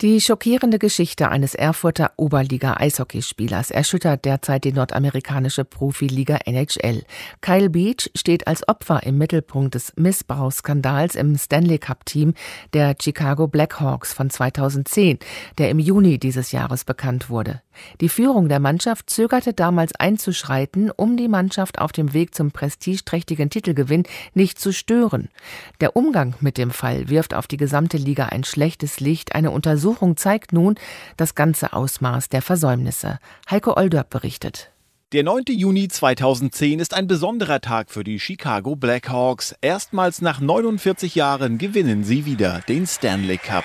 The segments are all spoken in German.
Die schockierende Geschichte eines Erfurter Oberliga-Eishockeyspielers erschüttert derzeit die nordamerikanische Profiliga NHL. Kyle Beach steht als Opfer im Mittelpunkt des Missbrauchsskandals im Stanley Cup-Team der Chicago Blackhawks von 2010, der im Juni dieses Jahres bekannt wurde. Die Führung der Mannschaft zögerte damals einzuschreiten, um die Mannschaft auf dem Weg zum prestigeträchtigen Titelgewinn nicht zu stören. Der Umgang mit dem Fall wirft auf die gesamte Liga ein schlechtes Licht. Eine Untersuchung zeigt nun das ganze Ausmaß der Versäumnisse. Heiko Olderb berichtet. Der 9. Juni 2010 ist ein besonderer Tag für die Chicago Blackhawks. Erstmals nach 49 Jahren gewinnen sie wieder den Stanley Cup.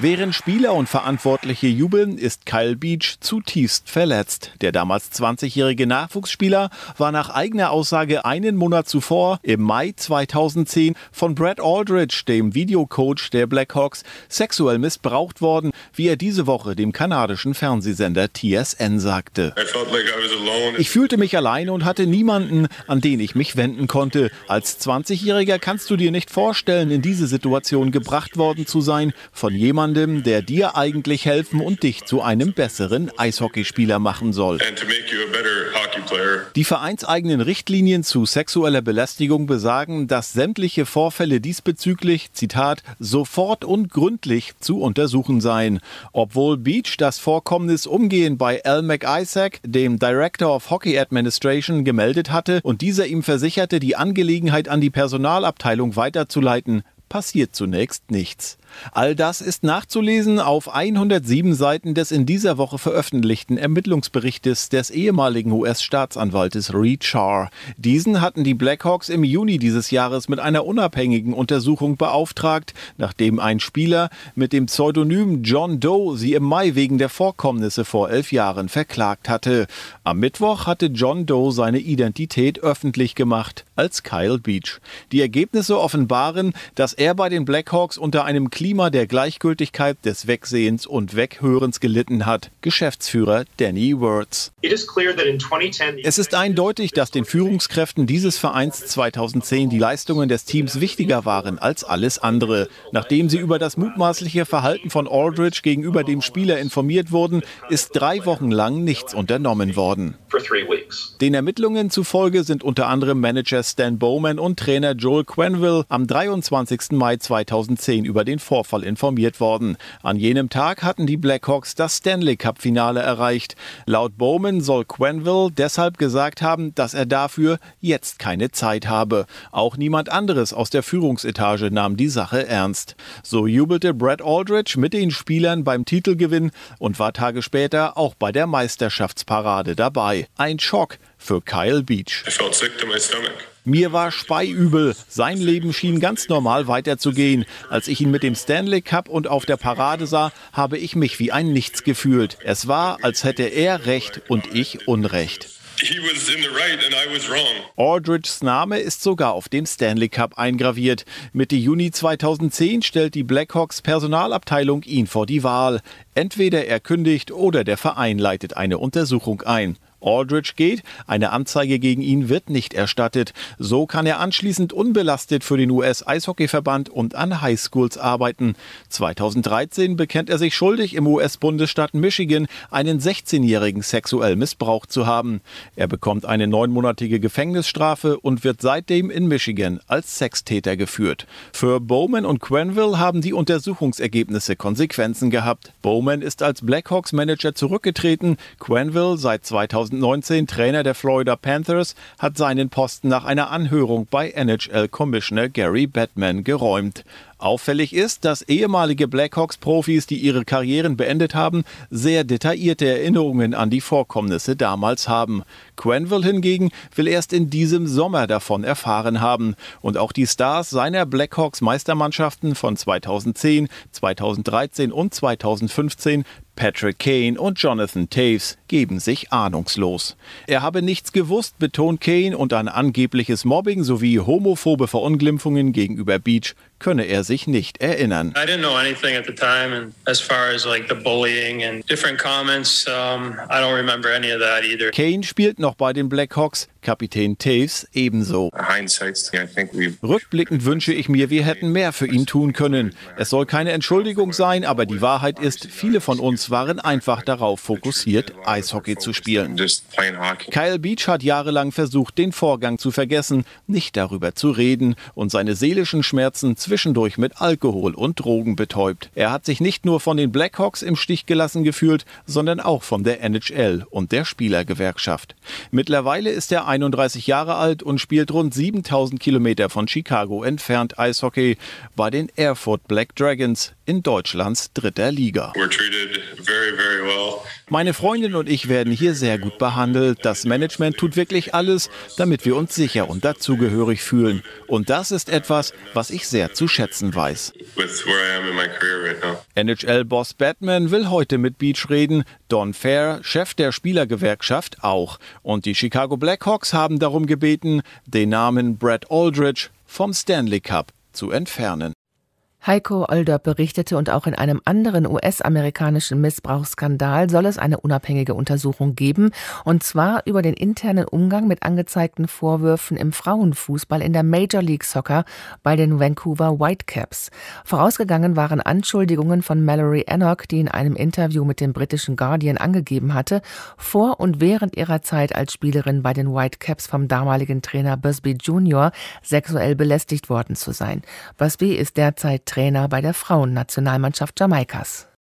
Während Spieler und Verantwortliche jubeln, ist Kyle Beach zutiefst verletzt. Der damals 20-jährige Nachwuchsspieler war nach eigener Aussage einen Monat zuvor, im Mai 2010, von Brad Aldridge, dem Videocoach der Blackhawks, sexuell missbraucht worden, wie er diese Woche dem kanadischen Fernsehsender TSN sagte. Ich fühlte mich alleine und hatte niemanden, an den ich mich wenden konnte. Als 20-Jähriger kannst du dir nicht vorstellen, in diese Situation gebracht worden zu sein von jemandem, jemandem, der dir eigentlich helfen und dich zu einem besseren Eishockeyspieler machen soll. Die vereinseigenen Richtlinien zu sexueller Belästigung besagen, dass sämtliche Vorfälle diesbezüglich, Zitat, sofort und gründlich zu untersuchen seien. Obwohl Beach das Vorkommnis umgehend bei Al McIsaac, dem Director of Hockey Administration, gemeldet hatte und dieser ihm versicherte, die Angelegenheit an die Personalabteilung weiterzuleiten, passiert zunächst nichts. All das ist nachzulesen auf 107 Seiten des in dieser Woche veröffentlichten Ermittlungsberichtes des ehemaligen US-Staatsanwaltes Reed Shar. Diesen hatten die Blackhawks im Juni dieses Jahres mit einer unabhängigen Untersuchung beauftragt, nachdem ein Spieler mit dem Pseudonym John Doe sie im Mai wegen der Vorkommnisse vor elf Jahren verklagt hatte. Am Mittwoch hatte John Doe seine Identität öffentlich gemacht als Kyle Beach. Die Ergebnisse offenbaren, dass er bei den Blackhawks unter einem Klima der Gleichgültigkeit, des Wegsehens und Weghörens gelitten hat. Geschäftsführer Danny Words. Es ist eindeutig, dass den Führungskräften dieses Vereins 2010 die Leistungen des Teams wichtiger waren als alles andere. Nachdem sie über das mutmaßliche Verhalten von Aldridge gegenüber dem Spieler informiert wurden, ist drei Wochen lang nichts unternommen worden. Den Ermittlungen zufolge sind unter anderem Manager Stan Bowman und Trainer Joel Quenville am 23. Mai 2010 über den Vorfall informiert worden. An jenem Tag hatten die Blackhawks das Stanley Cup-Finale erreicht. Laut Bowman soll Quenville deshalb gesagt haben, dass er dafür jetzt keine Zeit habe. Auch niemand anderes aus der Führungsetage nahm die Sache ernst. So jubelte Brad Aldridge mit den Spielern beim Titelgewinn und war Tage später auch bei der Meisterschaftsparade dabei. Ein Schock für Kyle Beach. Mir war speiübel. Sein Leben schien ganz normal weiterzugehen. Als ich ihn mit dem Stanley Cup und auf der Parade sah, habe ich mich wie ein Nichts gefühlt. Es war, als hätte er Recht und ich Unrecht. Aldridges Name ist sogar auf dem Stanley Cup eingraviert. Mitte Juni 2010 stellt die Blackhawks Personalabteilung ihn vor die Wahl. Entweder er kündigt oder der Verein leitet eine Untersuchung ein. Aldridge geht, eine Anzeige gegen ihn wird nicht erstattet. So kann er anschließend unbelastet für den US-Eishockeyverband und an Highschools arbeiten. 2013 bekennt er sich schuldig, im US-Bundesstaat Michigan einen 16-Jährigen sexuell missbraucht zu haben. Er bekommt eine neunmonatige Gefängnisstrafe und wird seitdem in Michigan als Sextäter geführt. Für Bowman und Quenville haben die Untersuchungsergebnisse Konsequenzen gehabt. Bowman ist als Blackhawks-Manager zurückgetreten, Quenville seit 2000 2019 Trainer der Florida Panthers, hat seinen Posten nach einer Anhörung bei NHL-Commissioner Gary Batman geräumt. Auffällig ist, dass ehemalige Blackhawks-Profis, die ihre Karrieren beendet haben, sehr detaillierte Erinnerungen an die Vorkommnisse damals haben. Quenville hingegen will erst in diesem Sommer davon erfahren haben. Und auch die Stars seiner Blackhawks-Meistermannschaften von 2010, 2013 und 2015 Patrick Kane und Jonathan Taves geben sich ahnungslos. Er habe nichts gewusst, betont Kane, und an angebliches Mobbing sowie homophobe Verunglimpfungen gegenüber Beach könne er sich nicht erinnern. I didn't know anything at the time and as far as like the bullying and different comments, um, I don't remember any of that either. Kane spielt noch bei den Blackhawks, Kapitän Taves ebenso. Rückblickend wünsche ich mir, wir hätten mehr für ihn tun können. Es soll keine Entschuldigung sein, aber die Wahrheit ist, viele von uns waren einfach darauf fokussiert, Eishockey zu spielen. Kyle Beach hat jahrelang versucht, den Vorgang zu vergessen, nicht darüber zu reden und seine seelischen Schmerzen zwischendurch mit Alkohol und Drogen betäubt. Er hat sich nicht nur von den Blackhawks im Stich gelassen gefühlt, sondern auch von der NHL und der Spielergewerkschaft. Mittlerweile ist er 31 Jahre alt und spielt rund 7000 Kilometer von Chicago entfernt Eishockey bei den Erfurt Black Dragons in Deutschlands dritter Liga. Very, very well. Meine Freundin und ich werden hier sehr gut behandelt. Das Management tut wirklich alles, damit wir uns sicher und dazugehörig fühlen. Und das ist etwas, was ich sehr zu schätzen weiß. NHL-Boss Batman will heute mit Beach reden. Don Fair, Chef der Spielergewerkschaft, auch. Und die Chicago Blackhawks haben darum gebeten, den Namen Brad Aldridge vom Stanley Cup zu entfernen. Heiko Older berichtete und auch in einem anderen US-amerikanischen Missbrauchsskandal soll es eine unabhängige Untersuchung geben, und zwar über den internen Umgang mit angezeigten Vorwürfen im Frauenfußball in der Major League Soccer bei den Vancouver Whitecaps. Vorausgegangen waren Anschuldigungen von Mallory Enoch, die in einem Interview mit dem britischen Guardian angegeben hatte, vor und während ihrer Zeit als Spielerin bei den Whitecaps vom damaligen Trainer Busby Jr. sexuell belästigt worden zu sein. Busby ist derzeit Trainer bei der Frauennationalmannschaft Jamaikas.